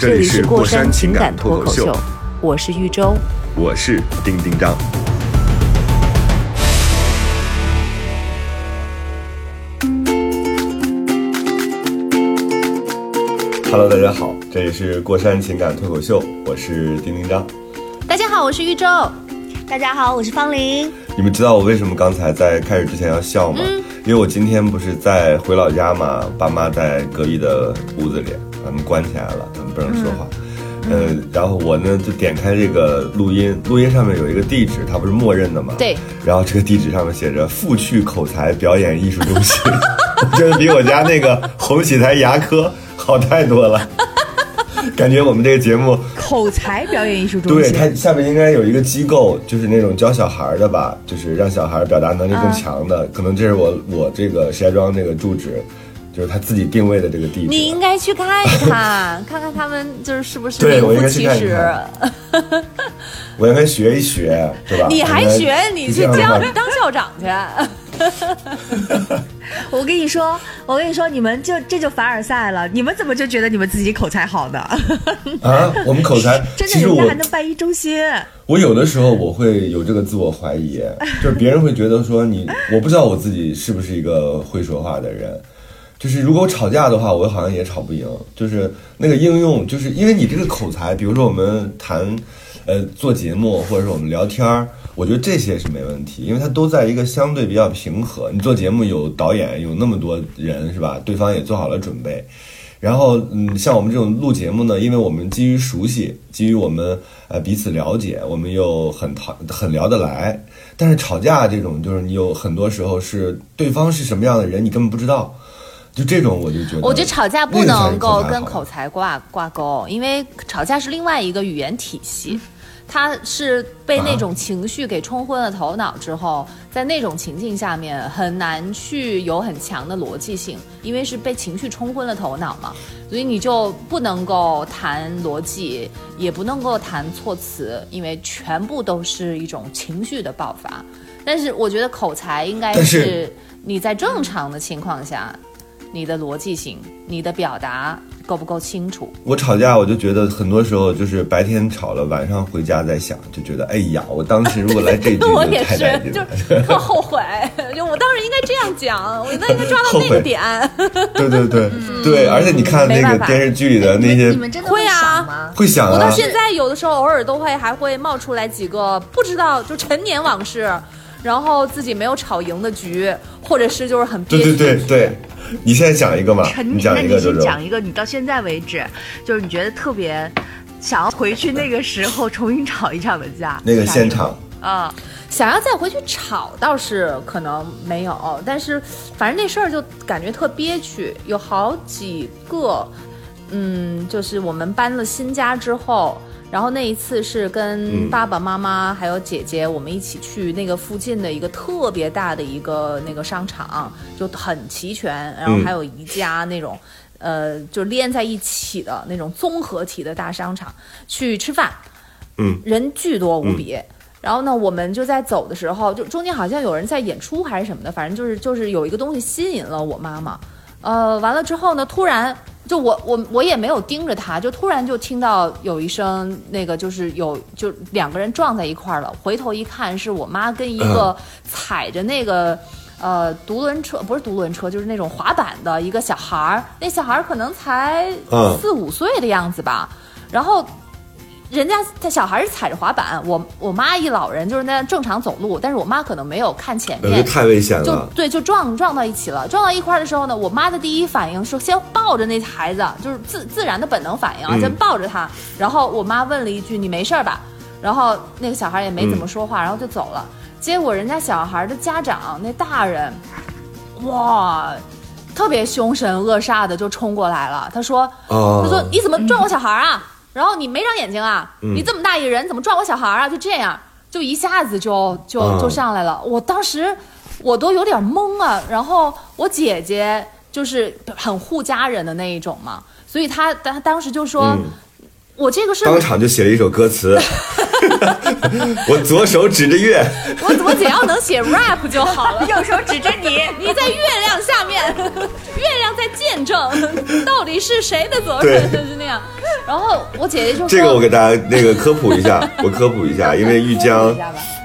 这这里里是过山情感脱口秀，我是玉州。我是丁丁张。Hello，大家好，这里是过山情感脱口秀，我是丁丁张。大家好，我是玉州。大家好，我是方玲。你们知道我为什么刚才在开始之前要笑吗？因为我今天不是在回老家嘛，爸妈在隔壁的屋子里，他们关起来了，他们不能说话。呃，然后我呢就点开这个录音，录音上面有一个地址，它不是默认的嘛？对。然后这个地址上面写着“富趣口才表演艺术中心”，真的比我家那个红喜台牙科好太多了。感觉我们这个节目口才表演艺术中心对，它下面应该有一个机构，就是那种教小孩儿的吧，就是让小孩儿表达能力更强的。可能这是我我这个石家庄这个住址，就是他自己定位的这个地址。你应该去看一看，看看他们就是是不是对名副其实。看 我应该学一学，对吧？你还学？你去教当校长去？我跟你说，我跟你说，你们就这就凡尔赛了。你们怎么就觉得你们自己口才好呢？啊，我们口才，真的，人家还能办一中心。我有的时候我会有这个自我怀疑，就是别人会觉得说你，我不知道我自己是不是一个会说话的人。就是如果吵架的话，我好像也吵不赢。就是那个应用，就是因为你这个口才，比如说我们谈，呃，做节目或者是我们聊天儿，我觉得这些是没问题，因为它都在一个相对比较平和。你做节目有导演，有那么多人是吧？对方也做好了准备。然后，嗯，像我们这种录节目呢，因为我们基于熟悉，基于我们呃彼此了解，我们又很讨很聊得来。但是吵架这种，就是你有很多时候是对方是什么样的人，你根本不知道。就这种，我就觉得，我觉得吵架不能够跟口才挂挂钩，因为吵架是另外一个语言体系，它是被那种情绪给冲昏了头脑之后，在那种情境下面很难去有很强的逻辑性，因为是被情绪冲昏了头脑嘛，所以你就不能够谈逻辑，也不能够谈措辞，因为全部都是一种情绪的爆发。但是我觉得口才应该是你在正常的情况下。你的逻辑性、你的表达够不够清楚？我吵架，我就觉得很多时候就是白天吵了，晚上回家再想，就觉得哎呀，我当时如果来这句 我也是，就。特后悔，就我当时应该这样讲，我那应该抓到 那个点。对对对对，而且你看那个电视剧里的那些你们真的会啊想吗？会想啊，我到现在有的时候偶尔都会还会冒出来几个不知道就陈年往事，然后自己没有吵赢的局，或者是就是很憋对屈对对对，你现在讲一个嘛，讲那你一个周周。先讲一个，你到现在为止，就是你觉得特别想要回去那个时候重新吵一场的架，那个现场，啊，想要再回去吵倒是可能没有，但是反正那事儿就感觉特憋屈，有好几个，嗯，就是我们搬了新家之后。然后那一次是跟嗯爸爸妈妈还有姐姐，我们一起去那个附近的一个特别大的一个那个商场，就很齐全，然后嗯还有宜家那种，呃，就连在一起的那种综合体的大商场去吃饭。嗯，人巨多无比。然后呢，我们就在走的时候，就中间好像有人在演出还是什么的，反正就是就是有一个东西吸引了我妈妈。呃，完了之后呢，突然就我我我也没有盯着他，就突然就听到有一声那个就是有就两个人撞在一块儿了，回头一看是我妈跟一个踩着那个。呃，独轮车不是独轮车，就是那种滑板的一个小孩儿，那小孩儿可能才嗯四五岁的样子吧。然后人家他小孩是踩着滑板，我我妈一老人就是那样正常走路，但是我妈可能没有看前面，就太危险了就。对，就撞撞到一起了。撞到一块儿的时候呢，我妈的第一反应是先抱着那孩子，就是自自然的本能反应啊，嗯先抱着他。然后我妈问了一句：“你没事儿吧？”然后那个小孩也没嗯怎么说话，然后就走了。结果人家小孩的家长那大人，哇，特别凶神恶煞的就冲过来了。他说：“哦他说你怎么撞我小孩啊？然后你没长眼睛啊？嗯你这么大一个人，怎么撞我小孩啊？就这样，就一下子就就嗯就上来了。我当时我都有点懵啊。然后我姐姐就是很护家人的那一种嘛，所以她当当时就说。嗯我这个是当场就写了一首歌词，我左手指着月，只要能写 rap 就好了。右手指着你，你在月亮下面，月亮在见证，到底是谁的责任？就是那样。然后我姐姐就说：“这个我给大家那个科普一下，我科普一下，因为玉科江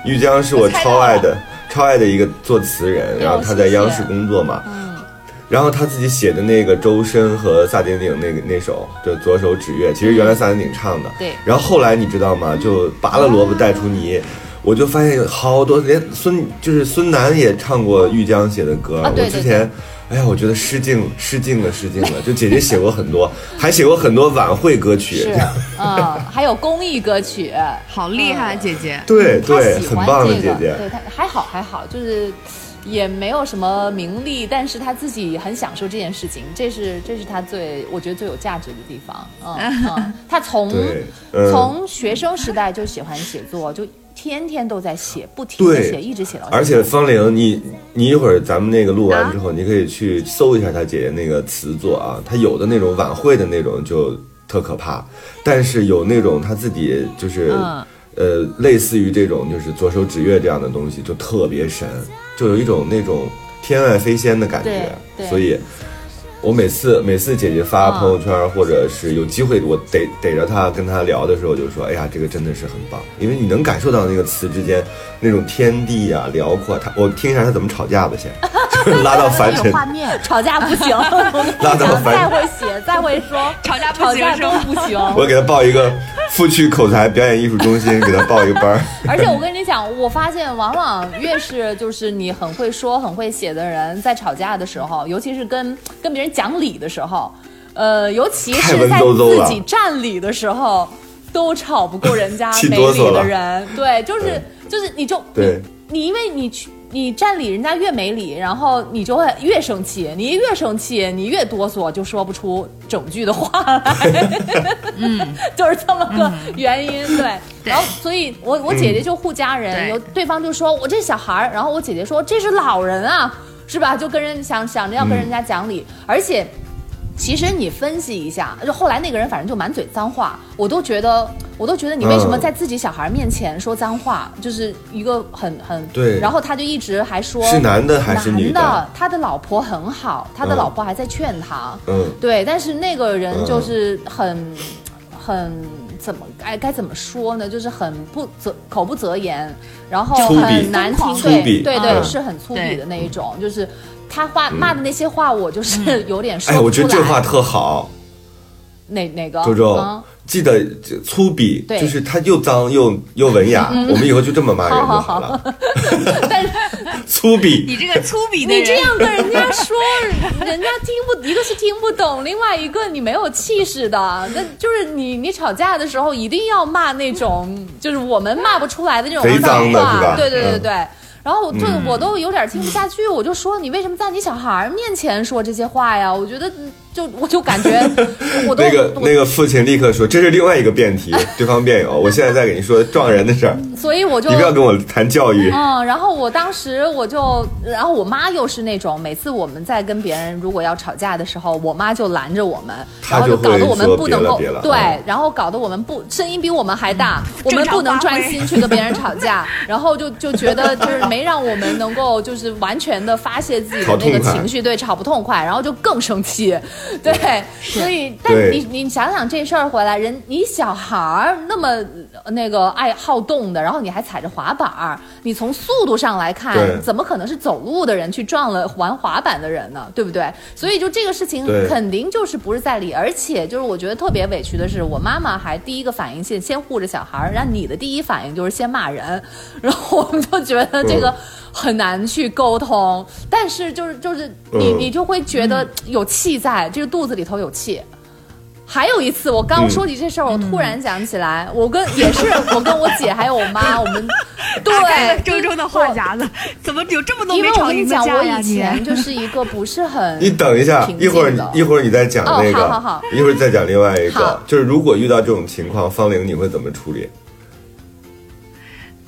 玉江是我超爱的超爱的一个作词人，然后他在央视工作嘛，嗯然后他自己写的那个周深和萨顶顶那个那首就左手指月，其实原来萨顶顶唱的，对然后后来你知道吗？就拔了萝卜带出泥。我就发现有好多，连孙就是孙楠也唱过玉江写的歌。啊对对我之前，哎呀，我觉得失敬失敬了，失敬了。就姐姐写过很多，还写过很多晚会歌曲。是，嗯，还有公益歌曲，好厉害，姐姐。对对，喜欢很棒的这个，姐姐。对她还好还好，就是也没有什么名利，但是她自己很享受这件事情，这是这是她最我觉得最有价值的地方。嗯嗯，她从 从学生时代就喜欢写作，就天天都在写，不停的写，一直写到。而且方玲，你你一会儿咱们那个录完之后，你可以去搜一下她姐姐那个词作啊，她有的那种晚会的那种就特可怕，但是有那种她自己就是、嗯呃类似于这种就是左手指月这样的东西，就特别神，就有一种那种天外飞仙的感觉所以。我每次每次姐姐发嗯朋友圈，或者是有机会我逮逮着她跟她聊的时候，就说：“哎呀，这个真的是很棒，因为你能感受到那个词之间那种天地啊辽阔。”她我听一下她怎么吵架吧，先，就 是拉到凡尘。画面，吵架不行，拉到凡尘 再会写，再会说，吵架吵架都不行。我给她报一个富趣口才表演艺术中心，给他报一个班儿。而且我跟你讲，我发现往往越是就是你很会说、很会写的人，在吵架的时候，尤其是跟跟别人讲理的时候，呃，尤其是在自己占理的时候，都吵不过人家 没理的人。对，就是就是你就对你你因为你去。你占理，人家越没理，然后你就会越生气。你越生气，你越哆嗦，就说不出整句的话来。就是这么个原因。对，然后所以我我姐姐就护家人，有对方就说我这小孩儿，然后我姐姐说这是老人啊，是吧？就跟人想想着要跟人家讲理，而且。其实你分析一下，就后来那个人反正就满嘴脏话，我都觉得，我都觉得你为什么嗯在自己小孩面前说脏话，就是一个很很对。然后他就一直还说是男的还是女的？男的，他的老婆很好，他的嗯。老婆还在劝他，嗯，对，但是那个人就是很、很怎么该该怎么说呢？就是很不择口不择言，然后很难听，粗对鄙。对对，嗯。是很粗鄙的那一种，就是他话骂的那些话，我就是 有点说哎，我不出来。觉得这话特好，哪哪个？周周嗯，记得粗鄙，就是他又脏又又文雅，我们以后就这么骂人就好了。但是 粗鄙，你这个粗鄙的人，你这样跟人家说，人家听不，一个是听不懂，另外一个你没有气势的。那就是你你吵架的时候一定要骂那种，就是我们骂不出来的那种贼脏的是吧话。对对对嗯对。然后我就我都有点听不下去，我就说你为什么在你小孩面前说这些话呀？我觉得就我就感觉 我都那个那个父亲立刻说：“这是另外一个辩题，对方辩友。我现在在给你说撞人的事儿，所以我就你不要跟我谈教育。嗯，然后我当时我就，然后我妈又是那种，每次我们在跟别人如果要吵架的时候，我妈就拦着我们，然后就搞得我们不能够对嗯，然后搞得我们不声音比我们还大，我们不能专心去跟别人吵架，然后就就觉得就是没让我们能够就是完全的发泄自己的那个情绪，对，吵不痛快，然后就更生气，对，所以但对你你想想这事儿回来，人你小孩儿那么呃那个爱好动的，然后你还踩着滑板儿，你从速度上来看，怎么可能是走路的人去撞了玩滑板的人呢？对不对？所以就这个事情肯定就是不是在理，而且就是我觉得特别委屈的是，我妈妈还第一个反应先先护着小孩儿，然后你的第一反应就是先骂人，然后我们就觉得这个。很难去沟通，但是就是就是你嗯。你就会觉得有气在，这个肚子里头有气，还有一次，我刚说起这事儿，我突然想起来，我跟也是 我跟我姐还有我妈，我们对周周的话匣子，怎么有这么多因为我跟你讲，我以前就是一个不是很 你等一下，平一会儿一会儿你再讲哦那个，好好好。一会儿再讲另外一个好，就是如果遇到这种情况，方玲你会怎么处理？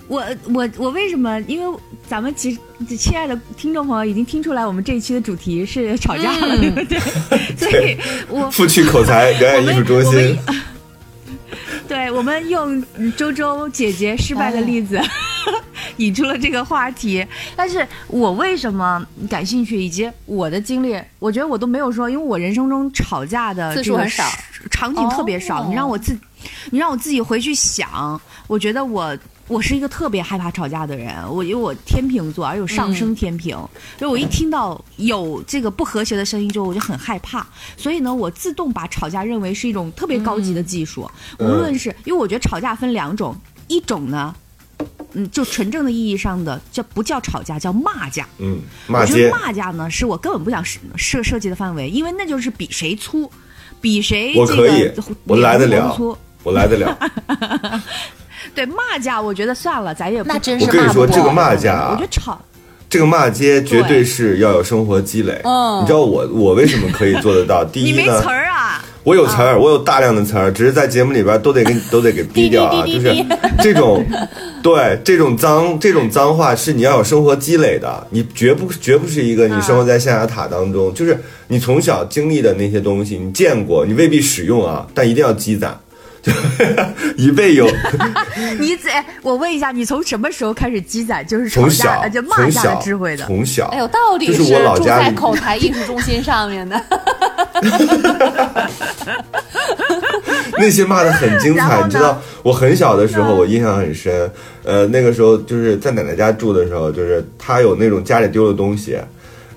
我我我为什么？因为咱们其实亲爱的听众朋友已经听出来，我们这一期的主题是吵架了，对不对？所以我富趣口才表演艺术中心，对我们用嗯周周姐姐失败的例子。引出了这个话题，但是我为什么感兴趣，以及我的经历，我觉得我都没有说，因为我人生中吵架的这个次数很少场景特别少。哦你让我自，你让我自己回去想，我觉得我我是一个特别害怕吵架的人。我因为我天秤座，而有上升天平，所以我一听到有这个不和谐的声音之后，我就很害怕。所以呢，我自动把吵架认为是一种特别高级的技术，嗯无论是因为我觉得吵架分两种，一种呢。嗯，就纯正的意义上的叫不叫吵架，叫骂架。嗯，骂我觉得，骂架呢，是我根本不想设设设计的范围，因为那就是比谁粗，比谁这我可以个我来得了。我来得了。对骂架，我觉得算了，咱也不那真我跟你说，这个骂架啊我觉得，吵这个骂街绝对是要有生活积累。嗯你知道我我为什么可以做得到？第一呢你没词，儿啊，我有词儿，我有大量的词儿，只是在节目里边都得给都得给 逼掉啊，就是 这种，对这种脏这种脏话是你要有生活积累的，你绝不绝不是一个你生活在象牙塔当中，就是你从小经历的那些东西，你见过，你未必使用啊，但一定要积攒，就 以备有。你这，我问一下，你从什么时候开始积攒就是吵从架小呃就骂架从小的智慧的？从小，哎呦，到底就是我老住在口才艺术中心上面的，那些骂的很精彩，你知道，我很小的时候，我印象很深。呃，那个时候就是在奶奶家住的时候，就是她有那种家里丢的东西，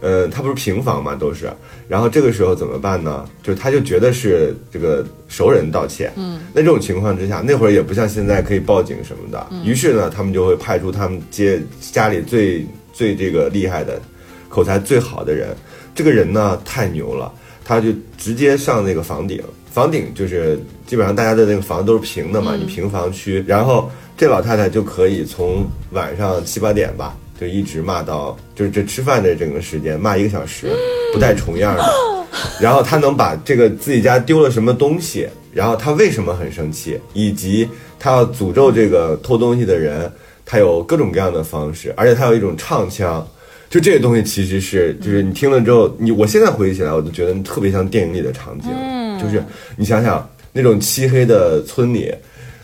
呃，他不是平房嘛，都是。然后这个时候怎么办呢？就是她就觉得是这个熟人盗窃。嗯。那这种情况之下，那会儿也不像现在可以报警什么的。于是呢，他们就会派出他们街家里最最这个厉害的、口才最好的人。这个人呢太牛了，他就直接上那个房顶，房顶就是基本上大家的那个房都是平的嘛，你平房区，然后这老太太就可以从晚上七八点吧，就一直骂到就是这吃饭的整个时间，骂一个小时，不带重样的。然后他能把这个自己家丢了什么东西，然后他为什么很生气，以及他要诅咒这个偷东西的人，他有各种各样的方式，而且他有一种唱腔。就这些东西其实是，就是你听了之后，你我现在回忆起来，我都觉得特别像电影里的场景。就是你想想那种漆黑的村里，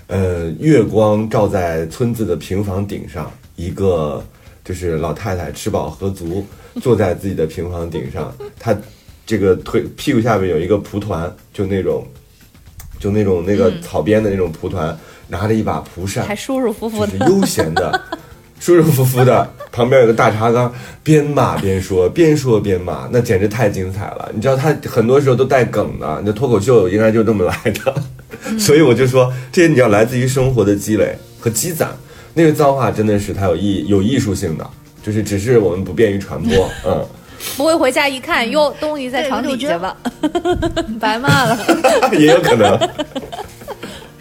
呃，月光照在村子的平房顶上，一个就是老太太吃饱喝足，坐在自己的平房顶上，她这个腿屁股下面有一个蒲团，就那种，就那种那个草编的那种蒲团，拿着一把蒲扇，还舒舒服服的。就是悠闲的、舒舒服服的，旁边有个大茶缸，边骂边说，边说边骂，那简直太精彩了。你知道他很多时候都带梗的，你的脱口秀应该就这么来的。所以我就说，这些你要来自于生活的积累和积攒。那个脏话真的是它有艺有艺术性的，就是只是我们不便于传播，嗯，不会回家一看，哟，东西在床底下吧，白骂了。也有可能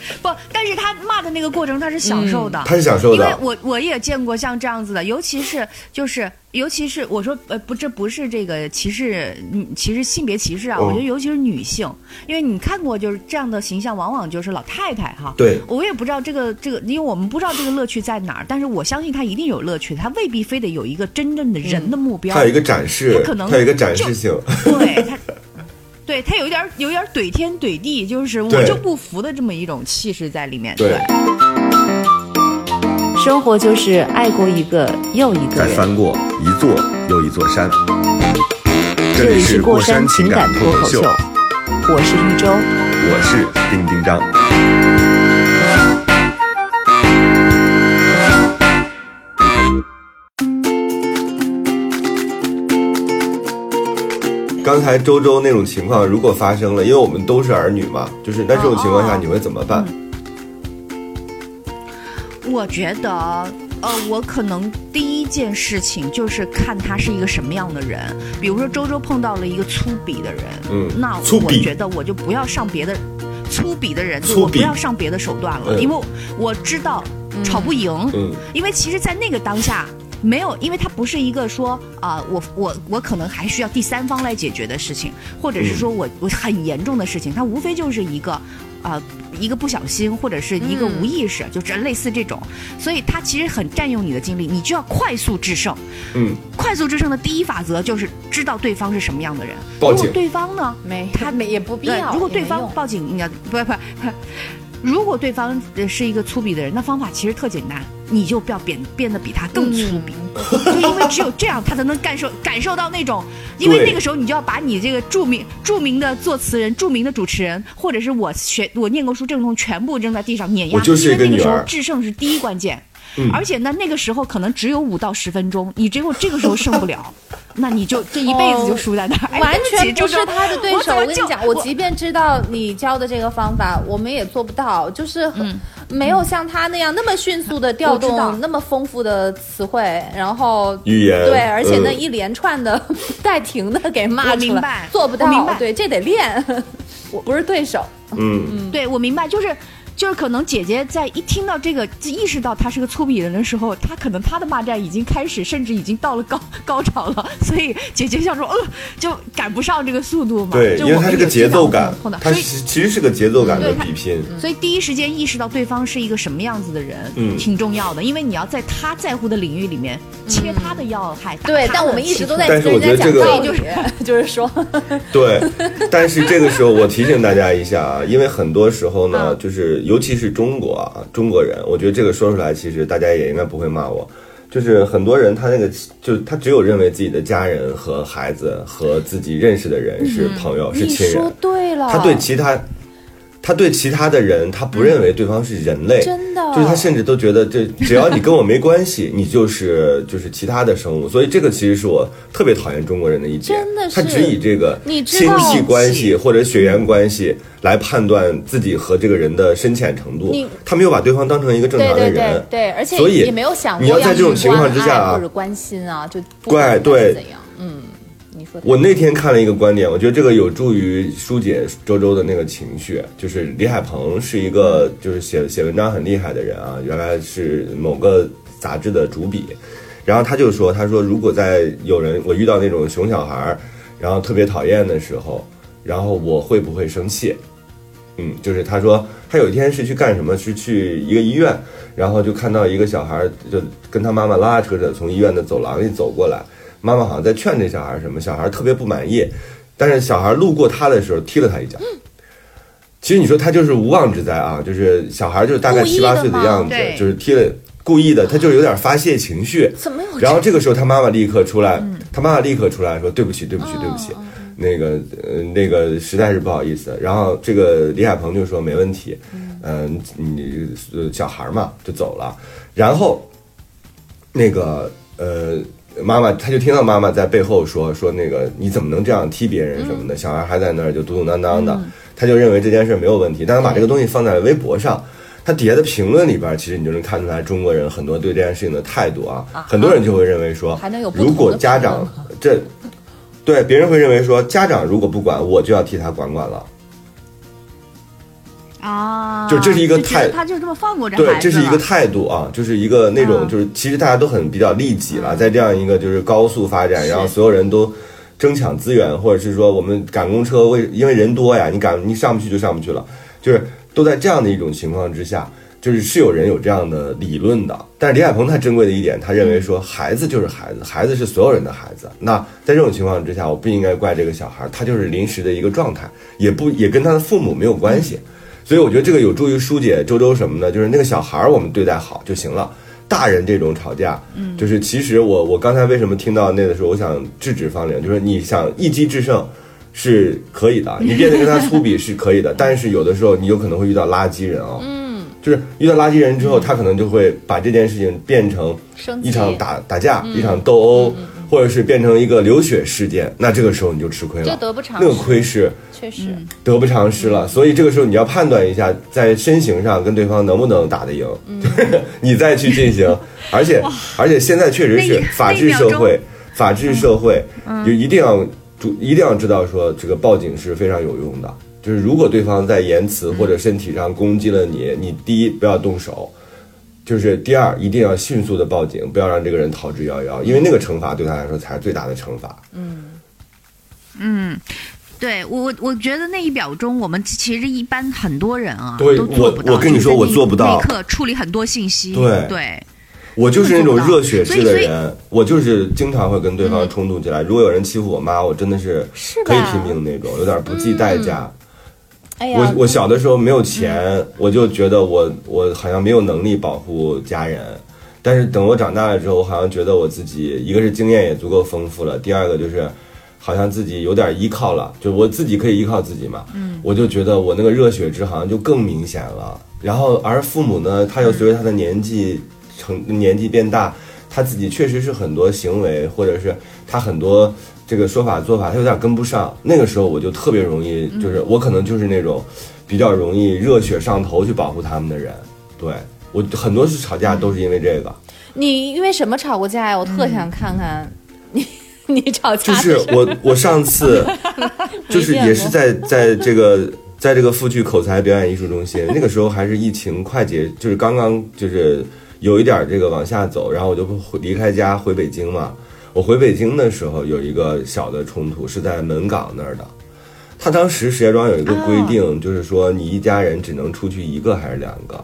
不，但是他骂的那个过程他是享受的，他是享受的因为。我我也见过像这样子的，尤其是就是尤其是我说呃不，这不是这个歧视，嗯歧视性别歧视啊，嗯我觉得尤其是女性，因为你看过就是这样的形象，往往就是老太太哈。对我也不知道这个这个，因为我们不知道这个乐趣在哪儿，但是我相信他一定有乐趣，他未必非得有一个真正的人的目标。他有一个展示他可，能他有一个展示性。对他，对他有一点儿有一点儿怼天怼地，就是我就不服的这么一种气势在里面。对，生活就是爱过一个又一个再人。翻过一座又一座山。这里是过山情感脱口秀，我是一周。我是丁丁张。刚才周周那种情况如果发生了，因为我们都是儿女嘛，就是那这种情况下哦你会怎么办？我觉得，呃，我可能第一件事情就是看他是一个什么样的人。比如说周周碰到了一个粗鄙的人，嗯那我觉得我就不要上别的粗鄙的人，就我不要上别的手段了，嗯因为我知道吵不赢。嗯因为其实，在那个当下。没有，因为它不是一个说啊、我我我可能还需要第三方来解决的事情，或者是说我我很严重的事情，它无非就是一个啊、一个不小心或者是一个嗯无意识，就是类似这种，所以它其实很占用你的精力，你就要快速制胜。嗯，快速制胜的第一法则就是知道对方是什么样的人。报警如果对方呢，没他没也不必要。如果对方报警，你要不不不，如果对方呃是一个粗鄙的人，那方法其实特简单，你就不要变变得比他更粗鄙，就因为只有这样，他才能感受感受到那种，因为那个时候你就要把你这个著名著名的作词人、著名的主持人，或者是我学我念过书这种东西全部扔在地上碾压，我就是一个因为那个时候制胜是第一关键。嗯而且呢，那个时候可能只有五到十分钟，你只有这个时候胜不了，那你就这一辈子就输在那儿。哎完全不是他的对手。我跟你讲，我即便知道你教的这个方法，我们也做不到，就是很没有像他那样那么迅速的调动那么丰富的词汇，然后语言对，而且那嗯一连串的不 带停的给骂我出来明白，做不到。明白对，这得练，我不是对手。嗯嗯，对，我明白，就是就是可能姐姐在一听到这个，就意识到他是个粗鄙人的时候，她可能她的骂战已经开始，甚至已经到了高高潮了，所以姐姐想说，呃，就赶不上这个速度嘛。对，就因为它是个节奏感碰到，它所以是其实是个节奏感的比拼。所以第一时间意识到对方是一个什么样子的人，嗯挺重要的，因为你要在他在乎的领域里面切他的要害。打对，但我们一直都在但是跟人家讲我觉得这个道理，就是说，对，但是这个时候我提醒大家一下啊，因为很多时候呢，就是尤其是中国啊，中国人，我觉得这个说出来，其实大家也应该不会骂我。就是很多人他那个，就他只有认为自己的家人和孩子和自己认识的人是朋友、是亲人。说，对了，他对其他，他对其他的人，他不认为对方是人类，真的。就是他甚至都觉得这只要你跟我没关系，你就是就是其他的生物。所以这个其实是我特别讨厌中国人的一点，真的是。他只以这个亲戚关系或者血缘关系来判断自己和这个人的深浅程度，他没有把对方当成一个正常的人。对对，而且所以也没有想过你要在这种去情况之下啊关爱或者关心啊，就不管他怪对。怎样，嗯，我那天看了一个观点，我觉得这个有助于疏解周周的那个情绪。就是李海鹏是一个就是写写文章很厉害的人啊，原来是某个杂志的主笔，然后他就说，他说如果在有人我遇到那种熊小孩，然后特别讨厌的时候，然后我会不会生气？嗯，就是他说他有一天是去干什么？是去一个医院，然后就看到一个小孩就跟他妈妈拉拉扯扯从医院的走廊里走过来，妈妈好像在劝这小孩什么，小孩特别不满意，但是小孩路过他的时候踢了他一脚。其实你说他就是无妄之灾啊，就是小孩就是大概七八岁的样子，就是踢了故意的，他就是有点发泄情绪。怎么有然后这个时候他妈妈立刻出来，嗯。他妈妈立刻出来说对不起，对不起，对不起，哦。那个呃那个实在是不好意思。然后这个李海鹏就说没问题，嗯、你呃小孩嘛就走了。然后那个呃妈妈他就听到妈妈在背后说说那个你怎么能这样踢别人什么的，小孩还在那儿就嘟嘟囔囔的，他就认为这件事没有问题，但他把这个东西放在了微博上。他底下的评论里边，其实你就能看出来中国人很多对这件事情的态度啊。很多人就会认为说如果家长这对别人会认为说，家长如果不管，我就要替他管管了。啊，就这是一个态他就这么放过这对，这是一个态度啊，就是一个那种嗯就是其实大家都很比较利己了，在这样一个就是高速发展，然后所有人都争抢资源，或者是说我们赶公车为因为人多呀，你赶你上不去就上不去了，就是都在这样的一种情况之下。就是是有人有这样的理论的，但是李海鹏他珍贵的一点，他认为说孩子就是孩子，孩子是所有人的孩子。那在这种情况之下，我不应该怪这个小孩，他就是临时的一个状态，也不也跟他的父母没有关系。所以我觉得这个有助于疏解周周什么呢？就是那个小孩儿我们对待好就行了。大人这种吵架，嗯，就是其实我我刚才为什么听到那个时候，我想制止方玲，就是你想一击制胜是可以的，你变得跟他粗鄙是可以的，但是有的时候你有可能会遇到垃圾人哦，嗯，就是遇到垃圾人之后，他可能就会把这件事情变成一场打打架，一场斗殴，或者是变成一个流血事件，那这个时候你就吃亏了，这得不偿那个失亏是确实，得不偿失了。所以这个时候你要判断一下，在身形上跟对方能不能打得赢，就是 你再去进行。而且而且现在确实是法治社会，法治社会就一定要注一定要知道说这个报警是非常有用的。就是如果对方在言辞或者身体上攻击了你，你第一不要动手。就是第二，一定要迅速的报警，不要让这个人逃之夭夭，因为那个惩罚对他来说才是最大的惩罚。嗯嗯对我，我我觉得那一秒钟，我们其实一般很多人啊，对都做不到。我我跟你说我做不到那一刻处理很多信息，对对，我就是那种热血式的人，我就是经常会跟对方冲突起来。如果有人欺负我妈，我真的是可以拼命那种，有点不计代价。哎，我我小的时候没有钱，我就觉得我我好像没有能力保护家人。但是等我长大了之后，我好像觉得我自己一个是经验也足够丰富了，第二个就是好像自己有点依靠了，就我自己可以依靠自己嘛。嗯，我就觉得我那个热血值好像就更明显了。然后而父母呢，他又随着他的年纪成年纪变大，他自己确实是很多行为或者是他很多这个说法做法，他有点跟不上。那个时候我就特别容易，就是我可能就是那种比较容易热血上头去保护他们的人。对我很多次吵架都是因为这个，你因为什么吵过架呀？我特想看看你 你吵架就是我我上次 就是也是在在这个在这个复剧口才表演艺术中心，那个时候还是疫情快结，就是刚刚就是有一点这个往下走，然后我就回离开家回北京嘛。我回北京的时候有一个小的冲突，是在门岗那儿的。他当时石家庄有一个规定，就是说你一家人只能出去一个还是两个，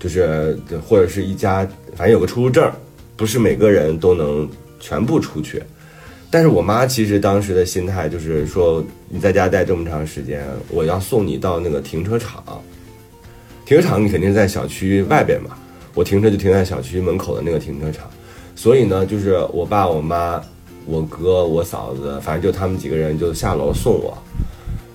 就是或者是一家，反正有个出入证，不是每个人都能全部出去。但是我妈其实当时的心态就是说，你在家待这么长时间，我要送你到那个停车场。停车场你肯定是在小区外边嘛，我停车就停在小区门口的那个停车场。所以呢，就是我爸、我妈、我哥、我嫂子，反正就他们几个人就下楼送我。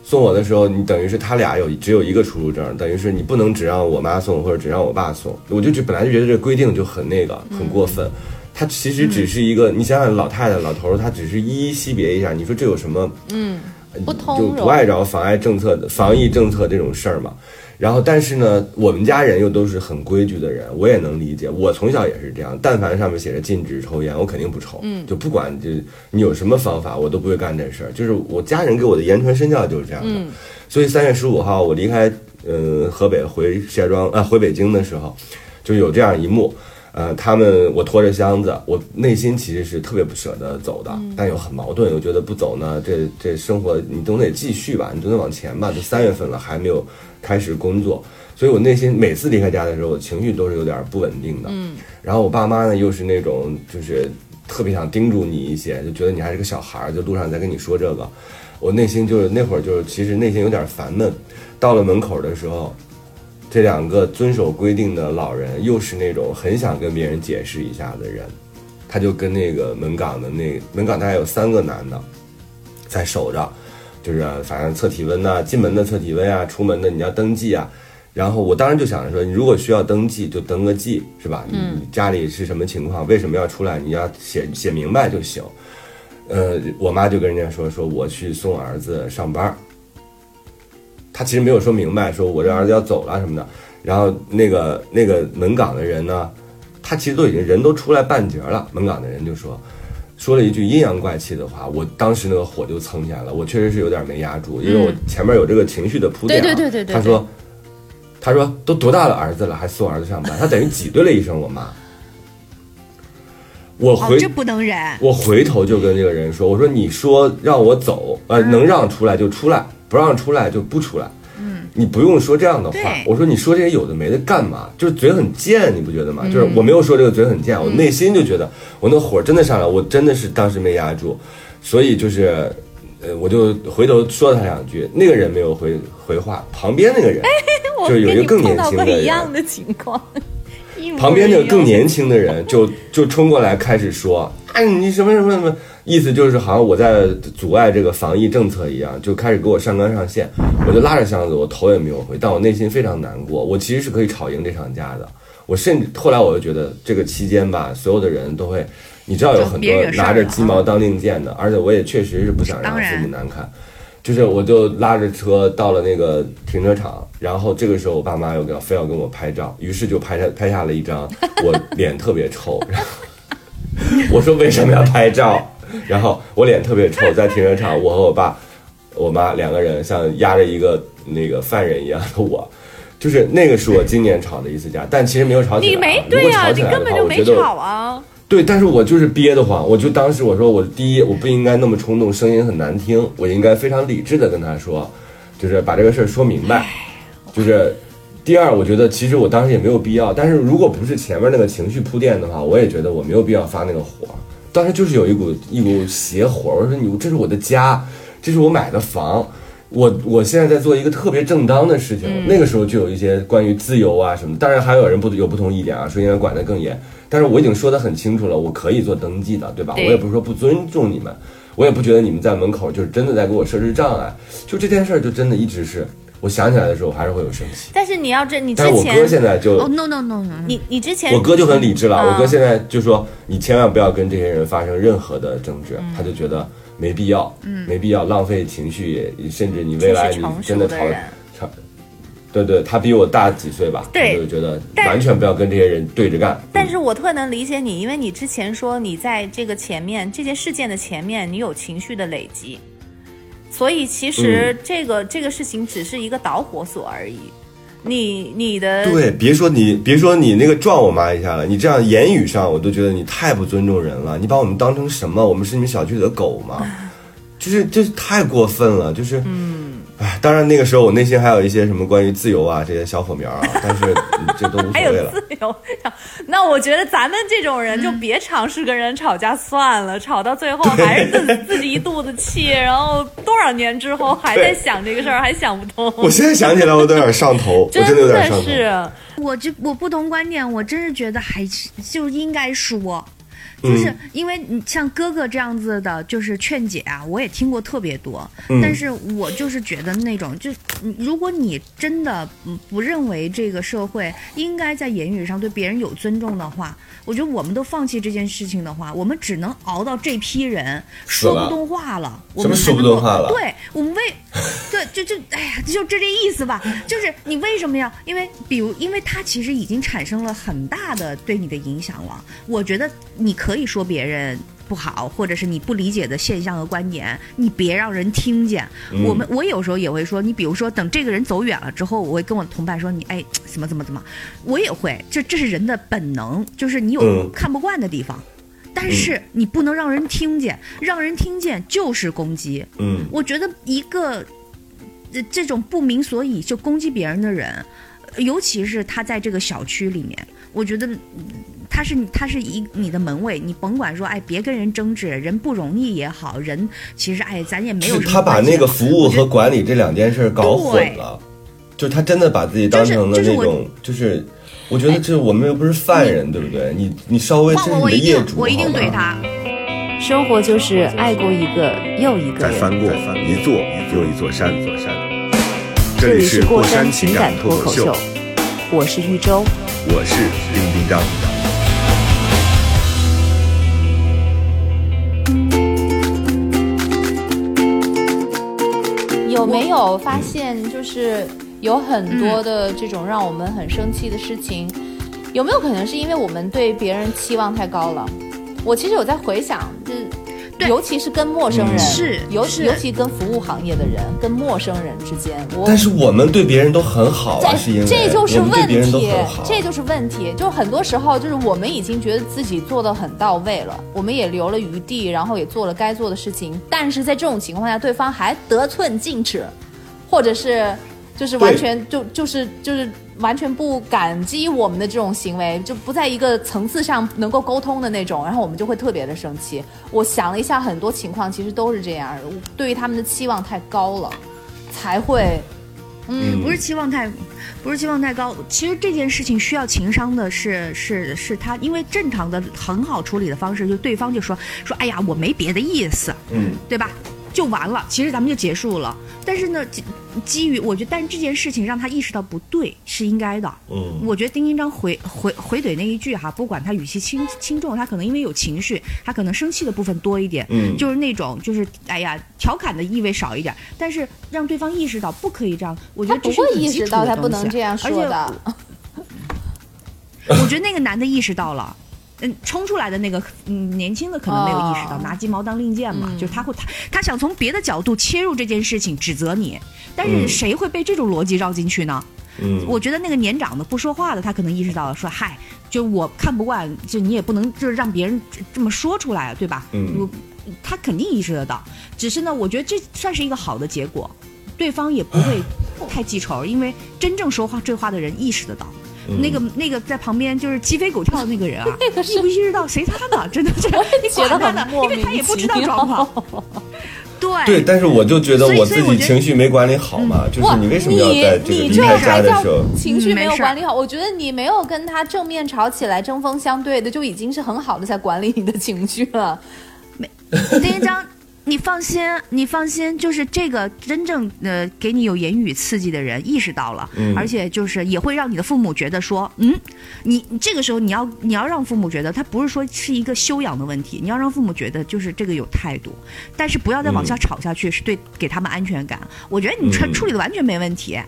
送我的时候，你等于是他俩有只有一个出入证，等于是你不能只让我妈送或者只让我爸送。我就觉本来就觉得这规定就很那个很过分。他其实只是一个，你想想老太太老头儿，他只是依依惜别一下，你说这有什么？嗯不通就不碍着妨碍政策的防疫政策这种事儿嘛。然后，但是呢，我们家人又都是很规矩的人，我也能理解。我从小也是这样，但凡上面写着禁止抽烟，我肯定不抽。嗯，就不管就你有什么方法，我都不会干这事儿。就是我家人给我的言传身教就是这样的。嗯所以三月十五号我离开呃河北回石家庄啊、回北京的时候，就有这样一幕。呃，他们我拖着箱子，我内心其实是特别不舍得走的，但又很矛盾，又觉得不走呢，这这生活你总得继续吧，你总得往前吧。都三月份了，还没有开始工作，所以我内心每次离开家的时候，我情绪都是有点不稳定的。嗯，然后我爸妈呢，又是那种就是特别想叮嘱你一些，就觉得你还是个小孩儿，就路上在跟你说这个，我内心就是那会儿就是其实内心有点烦闷。到了门口的时候，这两个遵守规定的老人，又是那种很想跟别人解释一下的人，他就跟那个门岗的那门岗大概有三个男的在守着，就是反正测体温呐、进门的测体温啊，出门的你要登记啊。然后我当时就想着说，你如果需要登记，就登个记，是吧？你你家里是什么情况，为什么要出来，你要写写明白就行。呃，我妈就跟人家说，说我去送儿子上班儿，他其实没有说明白，说我这儿子要走了什么的。然后那个那个门岗的人呢，他其实都已经人都出来半截了，门岗的人就说说了一句阴阳怪气的话，我当时那个火就蹭起来了，我确实是有点没压住，因为我前面有这个情绪的铺垫、啊对对对对对他说他说都多大了儿子了还送儿子上班，他等于挤兑了一声我妈。我哦回、，这不能忍。我回头就跟这个人说：“我说你说让我走，呃，嗯能让出来就出来，不让出来就不出来。嗯，你不用说这样的话。我说你说这些有的没的干嘛？就是嘴很贱，你不觉得嗯吗？就是我没有说这个嘴很贱，我内心就觉得我那火真的上来，我真的是当时没压住，所以就是。”呃，我就回头说了他两句，那个人没有回回话，旁边那个人 就是有一个更年轻的人，一样的情况。旁边那个更年轻的人就就冲过来开始说：“啊，你什么什么什么，意思就是好像我在阻碍这个防疫政策一样，就开始给我上纲上线。”我就拉着箱子，我头也没有回，但我内心非常难过。我其实是可以吵赢这场架的。我甚至后来我就觉得，这个期间吧，所有的人都会你知道有很多拿着鸡毛当令箭的，而且我也确实是不想让父母难看。就是我就拉着车到了那个停车场，然后这个时候我爸妈又要非要跟我拍照，于是就拍下拍下了一张我脸特别臭，然后我说为什么要拍照？然后我脸特别臭，在停车场，我和我爸、我妈两个人像压着一个那个犯人一样的我，就是那个是我今年吵的一次架，但其实没有吵起来啊。你没如果对呀、你吵起来的话，根本就没我觉得吵啊。对，但是我就是憋得慌，我就当时我说我第一我不应该那么冲动，声音很难听，我应该非常理智的跟他说，就是把这个事儿说明白，就是。第二，我觉得其实我当时也没有必要，但是如果不是前面那个情绪铺垫的话，我也觉得我没有必要发那个火。当时就是有一股一股邪火，我说你这是我的家，这是我买的房，我我现在在做一个特别正当的事情。那个时候就有一些关于自由啊什么，当然还有人不有不同意见啊，说应该管得更严。但是我已经说得很清楚了，我可以做登记的，对吧？对我也不是说不尊重你们，我也不觉得你们在门口就是真的在给我设置障碍。就这件事儿，就真的一直是我想起来的时候还是会有生气。但是你要这，你之但是我哥前现在就哦、no no no no，你你之前我哥就很理智了，嗯我哥现在就说你千万不要跟这些人发生任何的争执，他就觉得没必要，没必要浪费情绪，甚至你未来你真的吵熟的人。吵，对对，他比我大几岁吧，对他就觉得完全不要跟这些人对着干。但是我特能理解你，因为你之前说你在这个前面这件事件的前面，你有情绪的累积，所以其实嗯这个、这个事情只是一个导火索而已。你你的对，别说你，别说你那个撞我妈一下了，你这样言语上我都觉得你太不尊重人了。你把我们当成什么？我们是你们小区里的狗吗？就是这太过分了，就是，嗯，哎，当然那个时候我内心还有一些什么关于自由啊这些小火苗啊，但是嗯这都无还有所谓了。自由，那我觉得咱们这种人就别尝试跟人吵架算了，吵到最后还是自自己一肚子气，然后多少年之后还在想这个事儿，还想不通。我现在想起来我都有点上头，我真的有点上头。是，我这我不同观点，我真是觉得还是就应该说，就是因为你像哥哥这样子的，就是劝解啊，我也听过特别多，但是我就是觉得那种，就嗯如果你真的嗯不认为这个社会应该在言语上对别人有尊重的话，我觉得我们都放弃这件事情的话，我们只能熬到这批人说不动话了，我什么说不动话了对我们为对就就哎呀，就这这意思吧。就是你为什么要？因为比如，因为他其实已经产生了很大的对你的影响了。我觉得你可以说别人。不好，或者是你不理解的现象和观点，你别让人听见。我们我有时候也会说，你比如说等这个人走远了之后，我会跟我同伴说你哎怎么怎么怎么，我也会，这这是人的本能，就是你有嗯看不惯的地方，但是你不能让人听见，让人听见就是攻击。嗯，我觉得一个呃这种不明所以就攻击别人的人，呃尤其是他在这个小区里面，我觉得。嗯他是他是一你的门卫，你甭管说哎，别跟人争执，人不容易也好，人其实哎，咱也没有什么他把那个服务和管理这两件事搞混了，就是他真的把自己当成了就是就是我那种，就是我觉得这我们又不是犯人，对不对？你你稍微这是你的业主，我一定怼他。生活就是爱过一个又一个人。再翻过一座又一座山，座山。这这里里是过山山情感脱口秀脱口秀，，我是玉州。我是丁丁张。有没有发现，就是有很多的这种让我们很生气的事情，有没有可能是因为我们对别人期望太高了？我其实有在回想，就是。对。尤其是跟陌生人，嗯。是尤其尤其跟服务行业的人，跟陌生人之间，我但是我们对别人都很好啊，这是因为这就是问题，这就是问题。就是很多时候，就是我们已经觉得自己做的很到位了，我们也留了余地，然后也做了该做的事情，但是在这种情况下，对方还得寸进尺，或者是就是完全就就是就是完全不感激我们的这种行为，就不在一个层次上能够沟通的那种，然后我们就会特别的生气。我想了一下，很多情况其实都是这样，对于他们的期望太高了，才会。嗯，不是期望太，不是期望太高。其实这件事情需要情商的是是是他，因为正常的很好处理的方式，就对方就说说，哎呀，我没别的意思，嗯，对吧？就完了，其实咱们就结束了。但是呢，基基于我觉得，但是这件事情让他意识到不对是应该的。嗯，我觉得丁丁章回回回怼那一句哈，不管他语气轻轻重，他可能因为有情绪，他可能生气的部分多一点，嗯就是那种就是哎呀调侃的意味少一点，但是让对方意识到不可以这样，我觉他不会得这是很意识到，基础的他不能这样而且说的。我觉得那个男的意识到了。嗯，冲出来的那个嗯年轻的可能没有意识到，哦拿鸡毛当令箭嘛，嗯就是他会他他想从别的角度切入这件事情，指责你，但是嗯谁会被这种逻辑绕进去呢？嗯，我觉得那个年长的不说话的，他可能意识到了，说嗨，就我看不惯，就你也不能就是让别人这这么说出来，对吧？嗯我他肯定意识得到，只是呢，我觉得这算是一个好的结果，对方也不会 太记仇，因为真正说话这话的人意识得到。嗯那个那个在旁边就是鸡飞狗跳的那个人啊，意不意识到谁他的？真的是我也觉得管他呢很莫因为他也不知道。对对，但是我就觉得我自己情绪没管理好嘛，就是，你为什么要在这个你这离开家还叫的时候？情绪没有管理好？我觉得你没有跟他正面吵起来，针锋相对的，就已经是很好的在管理你的情绪了。没丁一章，你放心，你放心，就是这个真正呃给你有言语刺激的人意识到了，嗯而且就是也会让你的父母觉得说，嗯，你你这个时候你要你要让父母觉得他不是说是一个修养的问题，你要让父母觉得就是这个有态度，但是不要再往下吵下去，是对给他们安全感。我觉得你处嗯处理的完全没问题。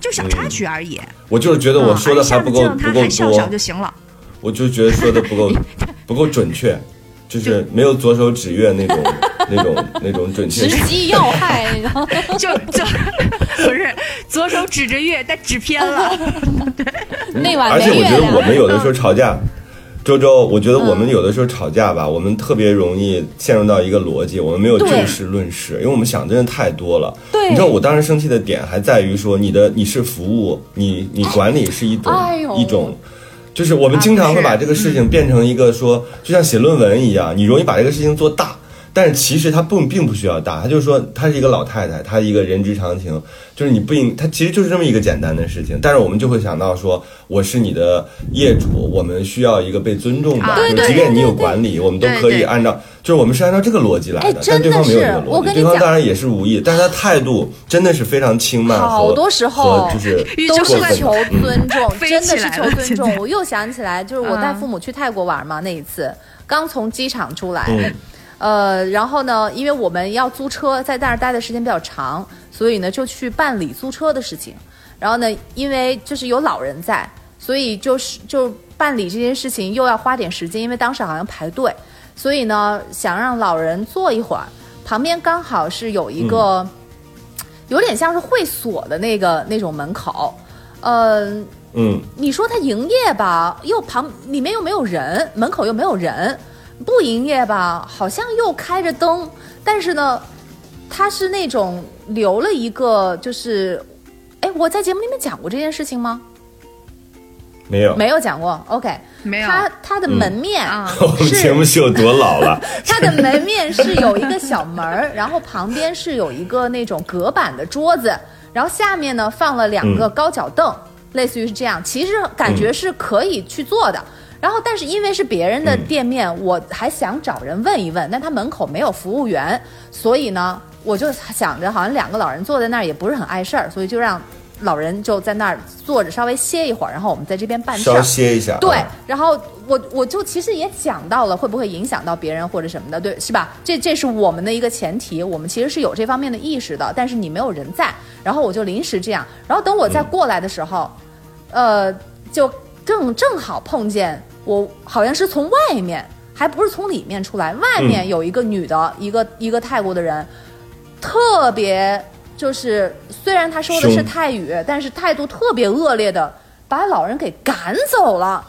就小插曲而已，我就是觉得我嗯说的还不够他不够还笑笑多就，行了。我就觉得说的不够 不够准确，就是没有左手指月那种那种那种准确性。直击要害，然后就就 不是左手指着月，但指偏了。那晚而且我。觉得我们有的时候吵架，周周，我觉得我们有的时候吵架吧，我们特别容易陷入到一个逻辑，我们没有就事论事，因为我们想真的太多了。对你知道我当时生气的点还在于说，你的你是服务，你你管理是一种、哎一种。就是我们经常会把这个事情变成一个说，就像写论文一样，你容易把这个事情做大，但是其实他不并不需要大，他就是说她是一个老太太，她一个人之常情，就是你不应，他其实就是这么一个简单的事情，但是我们就会想到说，我是你的业主，我们需要一个被尊重的，啊就对对即便你有对对管理，我们都可以按照，就是我们是按照这个逻辑来的，哎真的但对方没有这个逻辑，是我跟你讲对方当然也是无意，但是他态度真的是非常轻慢和，好多时候和就是都是是求尊重，飞真的是求尊重我又想起来，就是我带嗯父母去泰国玩嘛，那一次刚从机场出来，嗯呃，然后呢，因为我们要租车，在那儿待的时间比较长，所以呢就去办理租车的事情。然后呢，因为就是有老人在，所以就是就办理这件事情又要花点时间，因为当时好像排队，所以呢想让老人坐一会儿，旁边刚好是有一个。有点像是会所的那个那种门口，嗯、嗯，你说他营业吧，又旁里面又没有人，门口又没有人；不营业吧，好像又开着灯，但是呢，它是那种留了一个，就是，哎，我在节目里面讲过这件事情吗？没有，没有讲过。OK，没有它它的门面啊 我们节目是有多老了？它的门面是有一个小门儿，然后旁边是有一个那种隔板的桌子，然后下面呢放了两个高脚凳，类似于是这样。其实感觉是可以去做的。然后，但是因为是别人的店面，我还想找人问一问，但他门口没有服务员，所以呢，我就想着好像两个老人坐在那儿也不是很碍事儿，所以就让老人就在那儿坐着稍微歇一会儿，然后我们在这边办事儿稍。歇一下。对啊，然后我我就其实也讲到了会不会影响到别人或者什么的，对，是吧？这这是我们的一个前提，我们其实是有这方面的意识的，但是你没有人在，然后我就临时这样，然后等我再过来的时候，呃，就正正好碰见我好像是从外面，还不是从里面出来，外面有一个女的，一个一个泰国的人，特别就是虽然他说的是泰语，但是态度特别恶劣的把老人给赶走了。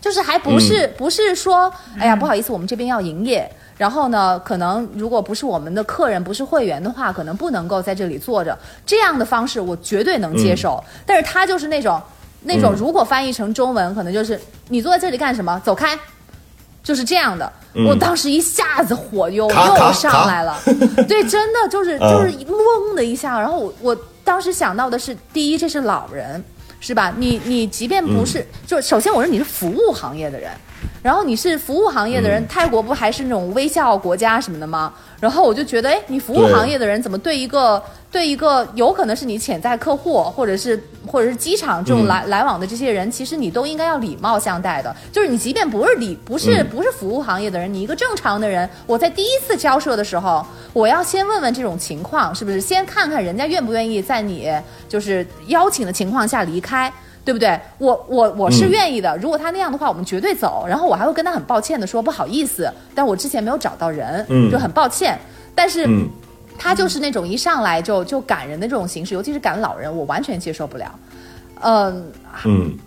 就是还不是、不是说，哎呀，不好意思，我们这边要营业。然后呢，可能如果不是我们的客人，不是会员的话，可能不能够在这里坐着。这样的方式我绝对能接受。但是他就是那种那种，嗯如果翻译成中文，可能就是你坐在这里干什么？走开，就是这样的。嗯我当时一下子火又又上来了，对，真的就是嗯就是嗡的一下。然后我我当时想到的是，第一，这是老人，是吧？你你即便不是，就首先我说你是服务行业的人，然后你是服务行业的人，泰国不还是那种微笑国家什么的吗？然后我就觉得，哎，你服务行业的人怎么对一个对一个有可能是你潜在客户，或者是或者是机场这种嗯来、来往的这些人，其实你都应该要礼貌相待的。就是你即便不是礼不是、嗯不是服务行业的人，你一个正常的人，我在第一次交涉的时候，我要先问问这种情况是不是，先看看人家愿不愿意在你就是邀请的情况下离开。对不对？我我我是嗯愿意的。如果他那样的话，我们绝对走。然后我还会跟他很抱歉的说不好意思，但我之前没有找到人，嗯就很抱歉。但是嗯他就是那种一上来就就赶人的这种形式，尤其是赶老人，我完全接受不了。嗯，嗯，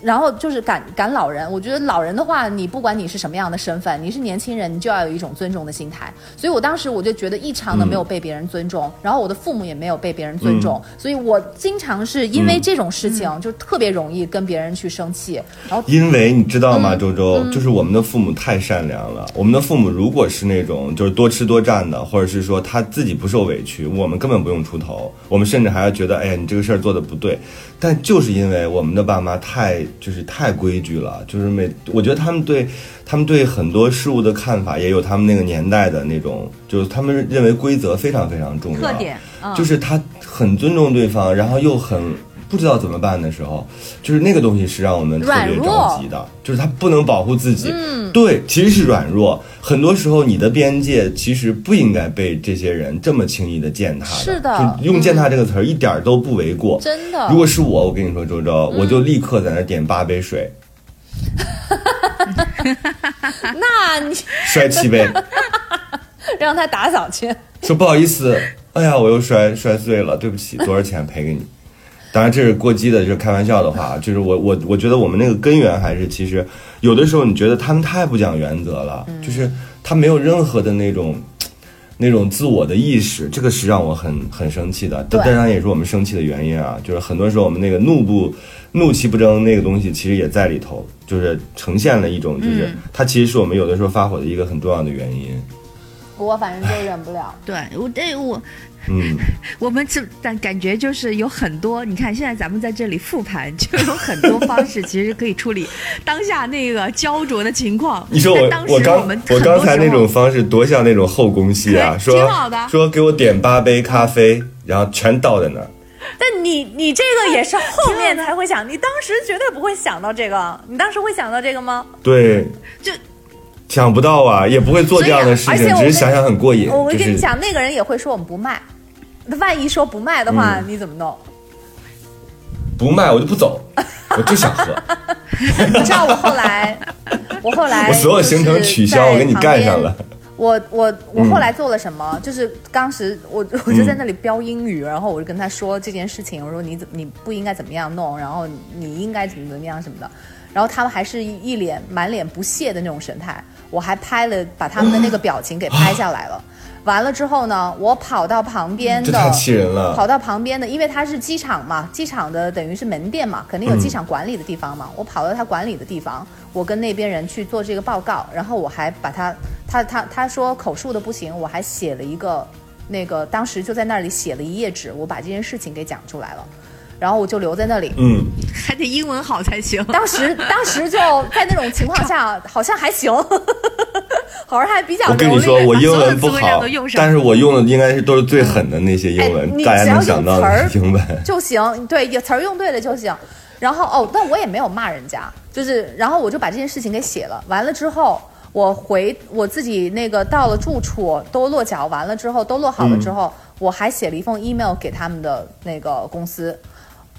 然后就是赶赶老人，我觉得老人的话，你不管你是什么样的身份，你是年轻人，你就要有一种尊重的心态。所以我当时我就觉得异常的没有被别人尊重，然后我的父母也没有被别人尊重，所以我经常是因为这种事情、就特别容易跟别人去生气，然后因为你知道嗯吗，周周，就是我们的父母太善良了。我们的父母如果是那种就是多吃多占的，或者是说他自己不受委屈，我们根本不用出头，我们甚至还要觉得，哎呀，你这个事儿做的不对。但就是因为我们的爸妈太就是太规矩了，就是每我觉得他们对他们对很多事物的看法也有他们那个年代的那种，就是他们认为规则非常非常重要。特点，嗯，就是他很尊重对方，然后又很不知道怎么办的时候，就是那个东西是让我们特别着急的，就是他不能保护自己。嗯，对，其实是软弱。很多时候，你的边界其实不应该被这些人这么轻易的践踏的。是的就用践踏这个词儿一点儿都不为过。真的如果是我，我跟你说，周周，我就立刻在那点八杯水，那你 摔七杯，让他打扫去。说不好意思，哎呀，我又摔摔碎了，对不起，多少钱赔给你？当然这是过激的，就是开玩笑的话，就是我我我觉得我们那个根源还是其实有的时候你觉得他们太不讲原则了，就是他没有任何的那种那种自我的意识，这个是让我很很生气的。对当然也是我们生气的原因啊，就是很多时候我们那个怒不怒气不争那个东西其实也在里头，就是呈现了一种就是、它其实是我们有的时候发火的一个很重要的原因。我反正就忍不了。对我对我嗯。我们这但感觉就是有很多，你看现在咱们在这里复盘，就有很多方式其实可以处理当下那个焦灼的情况。你说我当时我刚们我刚才那种方式多像那种后宫戏啊，说挺好的说给我点八杯咖啡，然后全倒在那儿。但你你这个也是后面才会想，你当时绝对不会想到这个，你当时会想到这个吗？对，就想不到啊，也不会做这样的事情，只是想想很过瘾。我就是跟你讲，那个人也会说我们不卖，万一说不卖的话，嗯你怎么弄？不卖我就不走，我就想喝，你知道我后来，我后来我所有行程取消，我跟你干上了。。我我我嗯后来做了什么？就是当时我我就在那里飙英语，然后我就跟他说这件事情，我说你怎你不应该怎么样弄，然后你应该怎么怎么样什么的。然后他们还是一一脸满脸不屑的那种神态，我还拍了把他们的那个表情给拍下来了。完了之后呢，我跑到旁边的，这太气人了跑到旁边的，因为它是机场嘛，机场的等于是门店嘛，肯定有嗯机场管理的地方嘛。我跑到他管理的地方，我跟那边人去做这个报告，然后我还把他，他他他说口述的不行，我还写了一个，那个当时就在那里写了一页纸，我把这件事情给讲出来了，然后我就留在那里。嗯，还得英文好才行。当时 当时就在那种情况下，好像还行，好像还比较流利。我跟你说，我英文不所有词汇量好都用，上但是我用的应该是都是最狠的那些英文，大家只要能想到有词儿的英文。就行，对，有词儿用对了就行。然后哦，但我也没有骂人家，就是然后我就把这件事情给写了。完了之后，我回我自己那个到了住处都落脚完了之后，都落好了之后，我还写了一封 email 给他们的那个公司，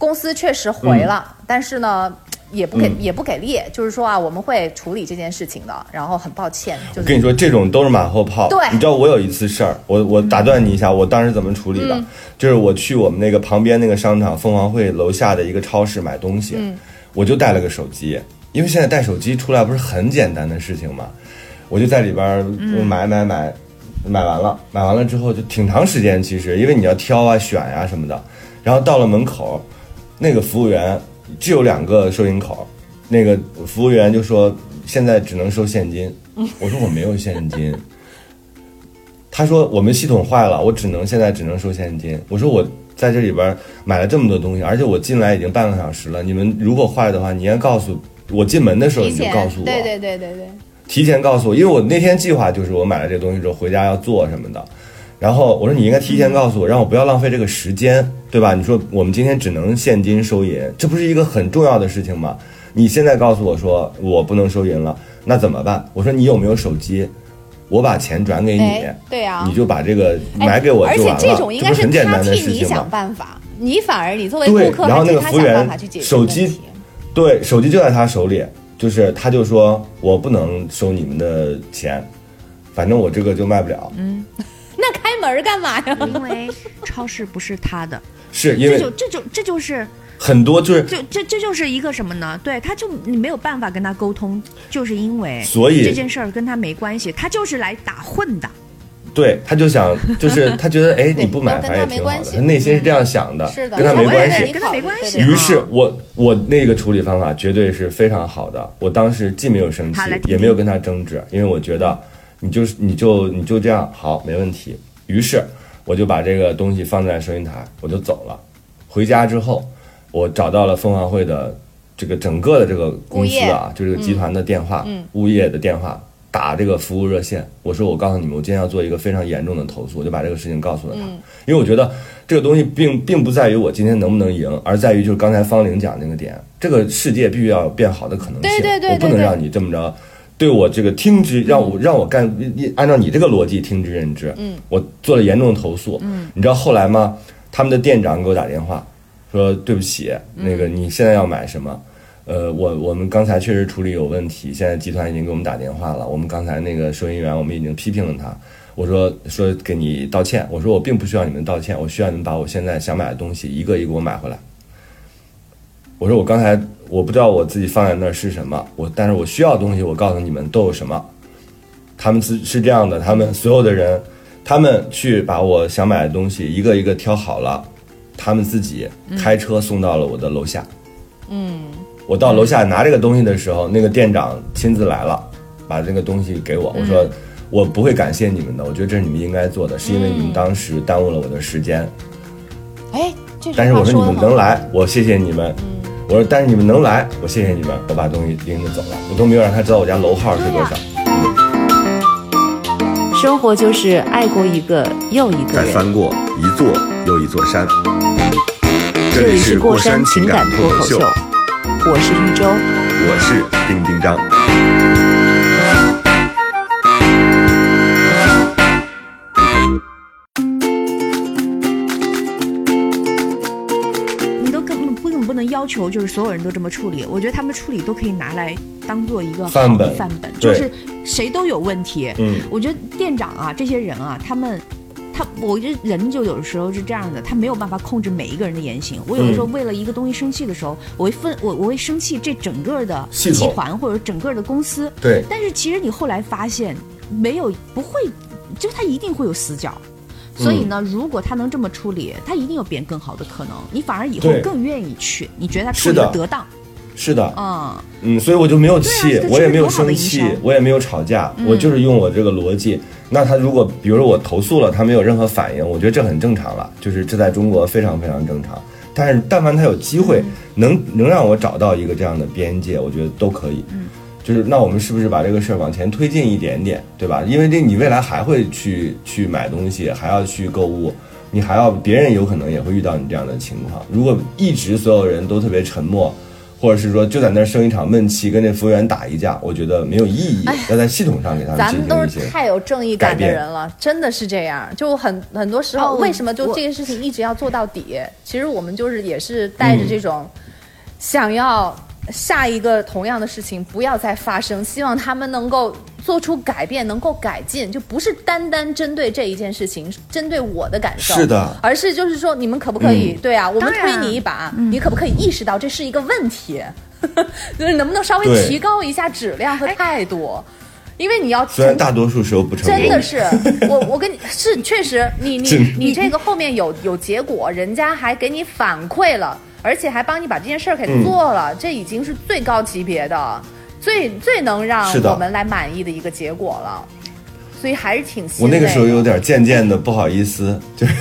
公司确实回了，但是呢。也不给、嗯。也不给力，就是说啊，我们会处理这件事情的，然后很抱歉，就是我跟你说，这种都是马后炮。对。你知道我有一次事儿，我我打断你一下，我当时怎么处理的？就是我去我们那个旁边那个商场凤凰汇楼下的一个超市买东西，我就带了个手机，因为现在带手机出来不是很简单的事情嘛，我就在里边儿买买买，买完了，买完了之后就挺长时间，其实因为你要挑啊选呀、什么的，然后到了门口，那个服务员只有两个收银口，那个服务员就说现在只能收现金，我说我没有现金。他说我们系统坏了，我只能现在只能收现金。我说我在这里边买了这么多东西，而且我进来已经半个小时了，你们如果坏的话，你应该告诉我进门的时候你就告诉我，对对对对对，提前告诉我，因为我那天计划就是我买了这东西之后回家要做什么的，然后我说你应该提前告诉我，让我不要浪费这个时间，对吧？你说我们今天只能现金收银，这不是一个很重要的事情吗？你现在告诉我说我不能收银了，那怎么办？我说你有没有手机？我把钱转给你，对啊你就把这个买给我就完了，且这种应该不是很简单的事情吗？办法，你反而你作为顾客然后那个服务员手机。对，手机就在他手里，就是他就说我不能收你们的钱，反正我这个就卖不了。嗯那开门干嘛呀？因为超市不是他的，是因为这就这就这就是很多就是就这这就是一个什么呢？对，他就你没有办法跟他沟通，就是因为所以这件事儿跟他没关系，他就是来打混的。对，他就想，就是他觉得，哎，你不买 反正也挺好的，他没关系他内心是这样想的，是的，跟他没关系。跟他没关系于是我我那个处理方法绝对是非常好的，我当时既没有生气也没有跟他争执，因为我觉得你就是你就你就这样好没问题。于是我就把这个东西放在收银台，我就走了。回家之后，我找到了凤凰会的这个整个的这个公司啊，就这个集团的电话，物业的电话。打这个服务热线，我说我告诉你们，我今天要做一个非常严重的投诉，我就把这个事情告诉了他，因为我觉得这个东西并并不在于我今天能不能赢，而在于就是刚才方玲讲那个点，这个世界必须要有变好的可能性，对对对我不能对对。让你这么着对我这个听之，让我让我干，你按照你这个逻辑听之任之，嗯，我做了严重的投诉，嗯，你知道后来吗？他们的店长给我打电话说对不起，那个你现在要买什么？呃，我我们刚才确实处理有问题，现在集团已经给我们打电话了。我们刚才那个收银员，我们已经批评了他。我说说给你道歉，我说我并不需要你们道歉，我需要你们把我现在想买的东西一个一个给我买回来。我说我刚才我不知道我自己放在那儿是什么，我但是我需要的东西，我告诉你们都有什么。他们是是这样的，他们所有的人，他们去把我想买的东西一个一个挑好了，他们自己开车送到了我的楼下。嗯，我到楼下拿这个东西的时候，那个店长亲自来了，把这个东西给我。我说我不会感谢你们的，我觉得这是你们应该做的，是因为你们当时耽误了我的时间。哎，这句但是我说你们能来，我谢谢你们。我说但是你们能来，我谢谢你们，我把东西拎着走了，我都没有让他知道我家楼号是多少。生活就是爱过一个又一个人。再翻过一座又一座山。这里是过山情感脱口秀，我是一舟。我是丁丁张。求就是所有人都这么处理，我觉得他们处理都可以拿来当做一个好范本的范本，就是谁都有问题。嗯，我觉得店长啊，这些人啊，他们。他，我觉得人就有的时候是这样的，他没有办法控制每一个人的言行。我有的时候为了一个东西生气的时候，我会分我我会生气这整个的集团或者整个的公司。对，但是其实你后来发现，没有不会，就他一定会有死角。嗯所以呢，如果他能这么处理，他一定有变更好的可能。你反而以后更愿意去，你觉得他处理的得当，是的，嗯，嗯，所以我就没有气，啊我也没有生气，我也没有吵架，我就是用我这个逻辑。那他如果比如说我投诉了，他没有任何反应，我觉得这很正常了，就是这在中国非常非常正常。但是但凡他有机会能能让我找到一个这样的边界，我觉得都可以。嗯，就是那我们是不是把这个事儿往前推进一点点，对吧？因为这你未来还会去去买东西，还要去购物。你还要别人有可能也会遇到你这样的情况。如果一直所有人都特别沉默，或者是说就在那儿生一场闷气，跟那服务员打一架，我觉得没有意义。要在系统上给他们咱们都是。太有正义感的人了，真的是这样。就很很多时候，哦为什么就这个事情一直要做到底？其实我们就是也是带着这种嗯想要下一个同样的事情不要再发生，希望他们能够做出改变，能够改进，就不是单单针对这一件事情，针对我的感受，是的而是就是说你们可不可以？对啊，我们推你一把，你可不可以意识到这是一个问题？就是能不能稍微提高一下质量和态度？因为你要虽然大多数时候不成功，真的是，我我跟你是确实，你你你这个后面有有结果，人家还给你反馈了，而且还帮你把这件事儿给做了，这已经是最高级别的，最最能让我们来满意的一个结果了。所以还是挺欣我那个时候有点渐渐的不好意思，就是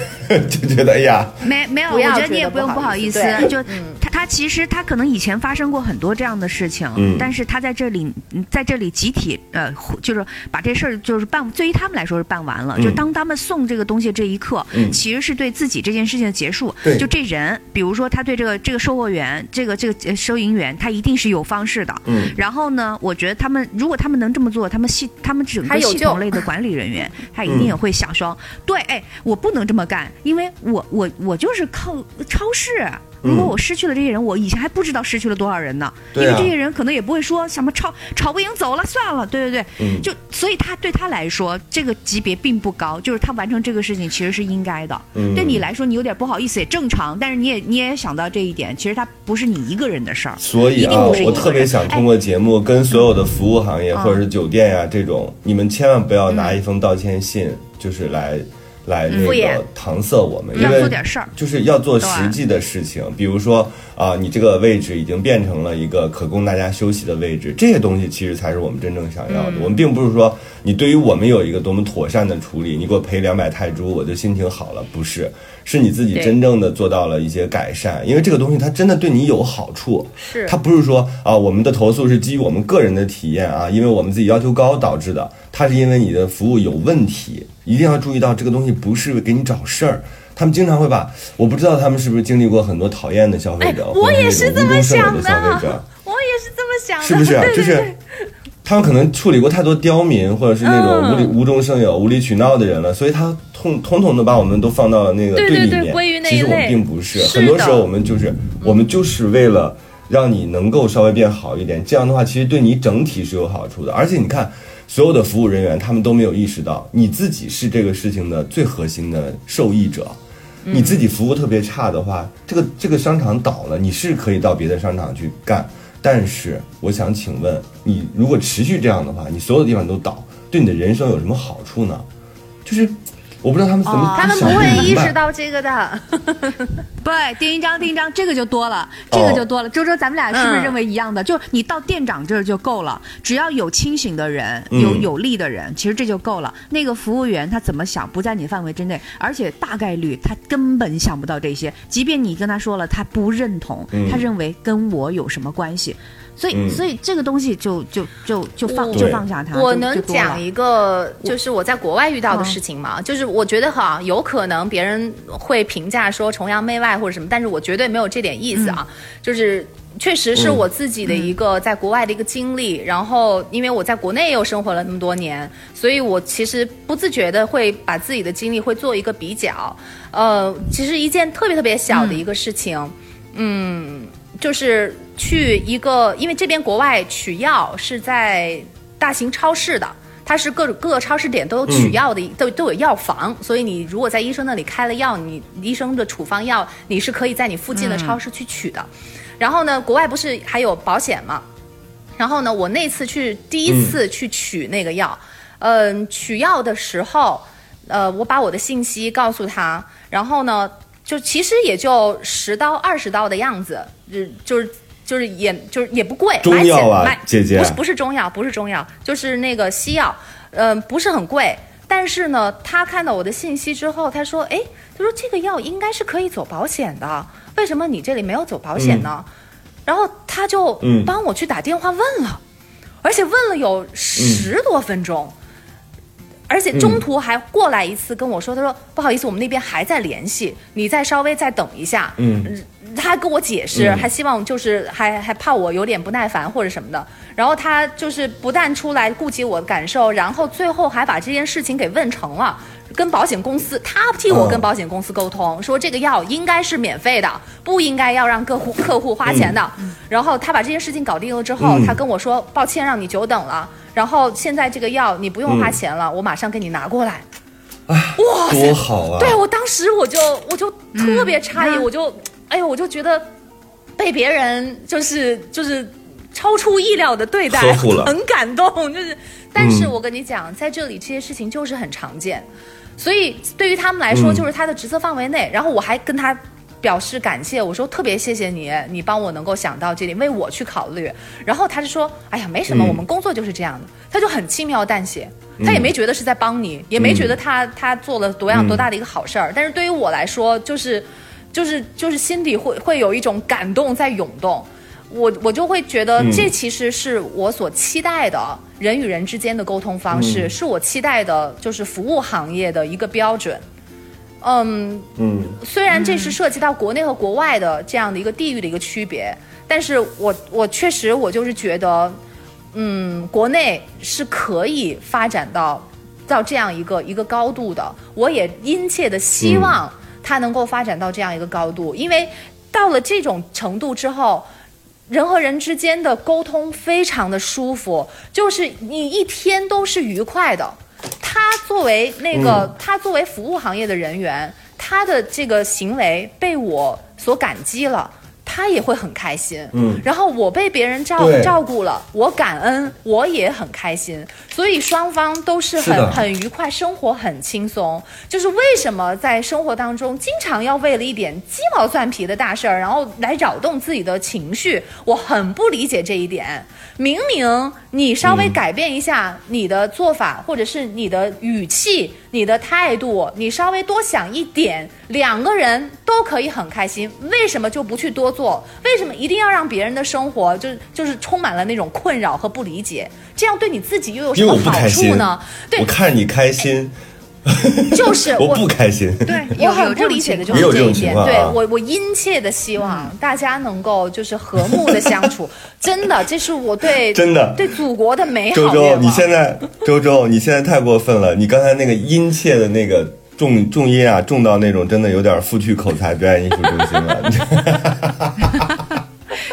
就觉得哎呀，没没有，我觉得你也不用不不好意思就他他其实他可能以前发生过很多这样的事情，嗯但是他在这里嗯在这里集体呃，就是把这事儿就是办，对于他们来说是办完了。嗯就当他们送这个东西这一刻，嗯其实是对自己这件事情的结束。对就这人，比如说他对这个这个售货员，这个这个呃收银员，他一定是有方式的。嗯然后呢，我觉得他们如果他们能这么做，他们系他们整个还有系统类的管理人员，他一定也会想说，对，哎，我不能这么干，因为我我我就是靠超市。如果我失去了这些人，我以前还不知道失去了多少人呢。因为这些人可能也不会说什么吵吵不赢走了算了，对对对，嗯。就所以他对他来说这个级别并不高，就是他完成这个事情其实是应该的。嗯。对你来说你有点不好意思也正常，但是你也你也想到这一点，其实他不是你一个人的事儿。所以啊，我特别想通过节目跟所有的服务行业嗯或者是酒店呀、这种，你们千万不要拿一封道歉信，就是来来那个搪塞我们，因为做点事儿就是要做实际的事情。比如说啊，你这个位置已经变成了一个可供大家休息的位置，这些东西其实才是我们真正想要的。我们并不是说你对于我们有一个多么妥善的处理，你给我赔两百泰铢我就心情好了，不是。是你自己真正的做到了一些改善，因为这个东西它真的对你有好处。是它不是说啊，我们的投诉是基于我们个人的体验啊，因为我们自己要求高导致的，它是因为你的服务有问题，一定要注意到这个东西不是给你找事儿。他们经常会把，我不知道他们是不是经历过很多讨厌的消费者，哎我或者也是这种无中生有想的消费者，我也是这么想的，是不是？对就是他们可能处理过太多刁民，或者是那种无理、嗯无中生有、无理取闹的人了，所以他统统统的把我们都放到了那个对对立面。其实我们并不是，是很多时候我们就是我们就是为了让你能够稍微变好一点，这样的话其实对你整体是有好处的。而且你看，所有的服务人员他们都没有意识到你自己是这个事情的最核心的受益者。你自己服务特别差的话，这个这个商场倒了，你是可以到别的商场去干。但是我想请问，你如果持续这样的话，你所有的地方都倒，对你的人生有什么好处呢？就是我不知道他们怎么、哦他们不会意识到这个的。对，丁一章，丁一章，这个就多了，哦这个就多了。周周，咱们俩是不是嗯认为一样的？就你到店长这儿就够了，只要有清醒的人，嗯有有力的人，其实这就够了。那个服务员他怎么想，不在你范围之内，而且大概率他根本想不到这些。即便你跟他说了，他不认同，嗯他认为跟我有什么关系？所以，嗯所以这个东西就就就就放就放下它。我能讲一个，就是我在国外遇到的事情嗯吗？就是我觉得哈，有可能别人会评价说崇洋媚外或者什么，但是我绝对没有这点意思啊。嗯就是确实是我自己的一个在国外的一个经历，然后因为我在国内又生活了那么多年，所以我其实不自觉的会把自己的经历会做一个比较。呃，其实一件特别特别小的一个事情，嗯就是去一个，因为这边国外取药是在大型超市的。它是各各个超市点都有取药的，都都有药房，所以你如果在医生那里开了药，你医生的处方药，你是可以在你附近的超市去取的。然后呢，国外不是还有保险吗？然后呢，我那次去第一次去取那个药，嗯、取药的时候，呃，我把我的信息告诉他，然后呢，就其实也就十刀二十刀的样子，就就是就是也就是也不贵，中买起药啊买姐姐不是不是中药，不是中药，就是那个西药，嗯、不是很贵。但是呢，他看到我的信息之后，他说：“哎，他说这个药应该是可以走保险的，为什么你这里没有走保险呢？”然后他就嗯帮我去打电话问了，而且问了有十多分钟。而且中途还过来一次跟我说，他说不好意思，我们那边还在联系，你再稍微再等一下。嗯，他还跟我解释，嗯还希望就是还还怕我有点不耐烦或者什么的。然后他就是不但出来顾及我的感受，然后最后还把这件事情给问成了。跟保险公司，他替我哦跟保险公司沟通，说这个药应该是免费的，不应该要让客户客户花钱的。然后他把这些事情搞定了之后，嗯他跟我说：“抱歉，让你久等了。然后现在这个药你不用花钱了，我马上给你拿过来。”哇多好啊！对我当时我就我就特别诧异，我就哎呦，我就觉得被别人就是就是超出意料的对待，很感动。就是，但是嗯我跟你讲，在这里这些事情就是很常见，所以对于他们来说，嗯就是他的职责范围内。然后我还跟他。表示感谢，我说特别谢谢你，你帮我能够想到这里，为我去考虑。然后他就说：“哎呀，没什么，嗯我们工作就是这样的。”他就很轻描淡写，他也没觉得是在帮你，也没觉得他他做了多样多大的一个好事儿。但是对于我来说，就是就是就是心底会会有一种感动在涌动。我我就会觉得，这其实是我所期待的人与人之间的沟通方式，是我期待的，就是服务行业的一个标准。嗯嗯，虽然这是涉及到国内和国外的这样的一个地域的一个区别，但是我我确实我就是觉得，嗯，国内是可以发展到到这样一个一个高度的。我也殷切的希望它能够发展到这样一个高度，因为到了这种程度之后。人和人之间的沟通非常的舒服，就是你一天都是愉快的。他作为那个，他作为服务行业的人员，他的这个行为被我所感激了。他也会很开心，嗯，然后我被别人照照顾了，我感恩，我也很开心，所以双方都是很是很愉快，生活很轻松。就是为什么在生活当中经常要为了一点鸡毛蒜皮的大事儿，然后来扰动自己的情绪，我很不理解这一点。明明你稍微改变一下你的做法，或者是你的语气、你的态度，你稍微多想一点，两个人都可以很开心。为什么就不去多做？为什么一定要让别人的生活就就是充满了那种困扰和不理解？这样对你自己又有什么好处呢？对我，看着你开心，就是我不开心。对，我很不理解的就是这一点，对我我殷切的希望大家能够就是和睦的相处，真的，这是我对 真的对祖国的美好周周，你现在周周，你现在太过分了！你刚才那个殷切的那个重重音啊，重到那种真的有点负去口才表演艺术中心了。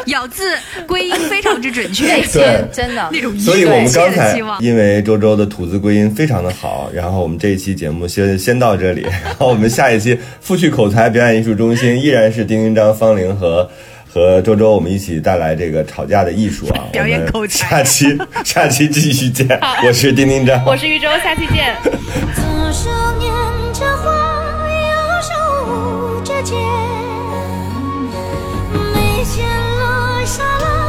咬字归音非常之准确，对真的那种所以我们刚才的期望。因为周周的吐字归音非常的好，然后我们这一期节目先先到这里，然后我们下一期复去口才表演艺术中心依然是丁丁张、方玲和。和周周，我们一起带来这个吵架的艺术啊！表演口才下期下期继续见。我是丁丁张，我是豫州，下期见。左手拈着花，右手捂着剑，眉间落下了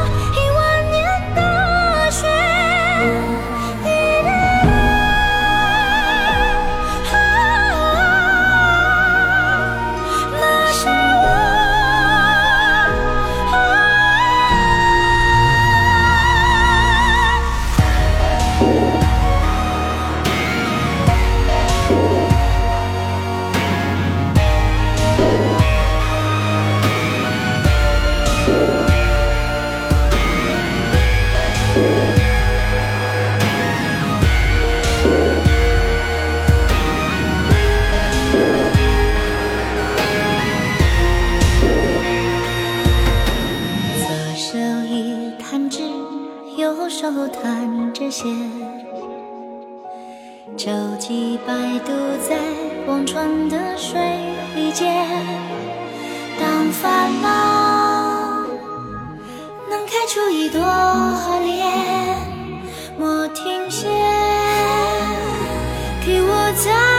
线，舟楫摆渡在忘川的水间。当烦恼能开出一朵莲，莫停歇，给我在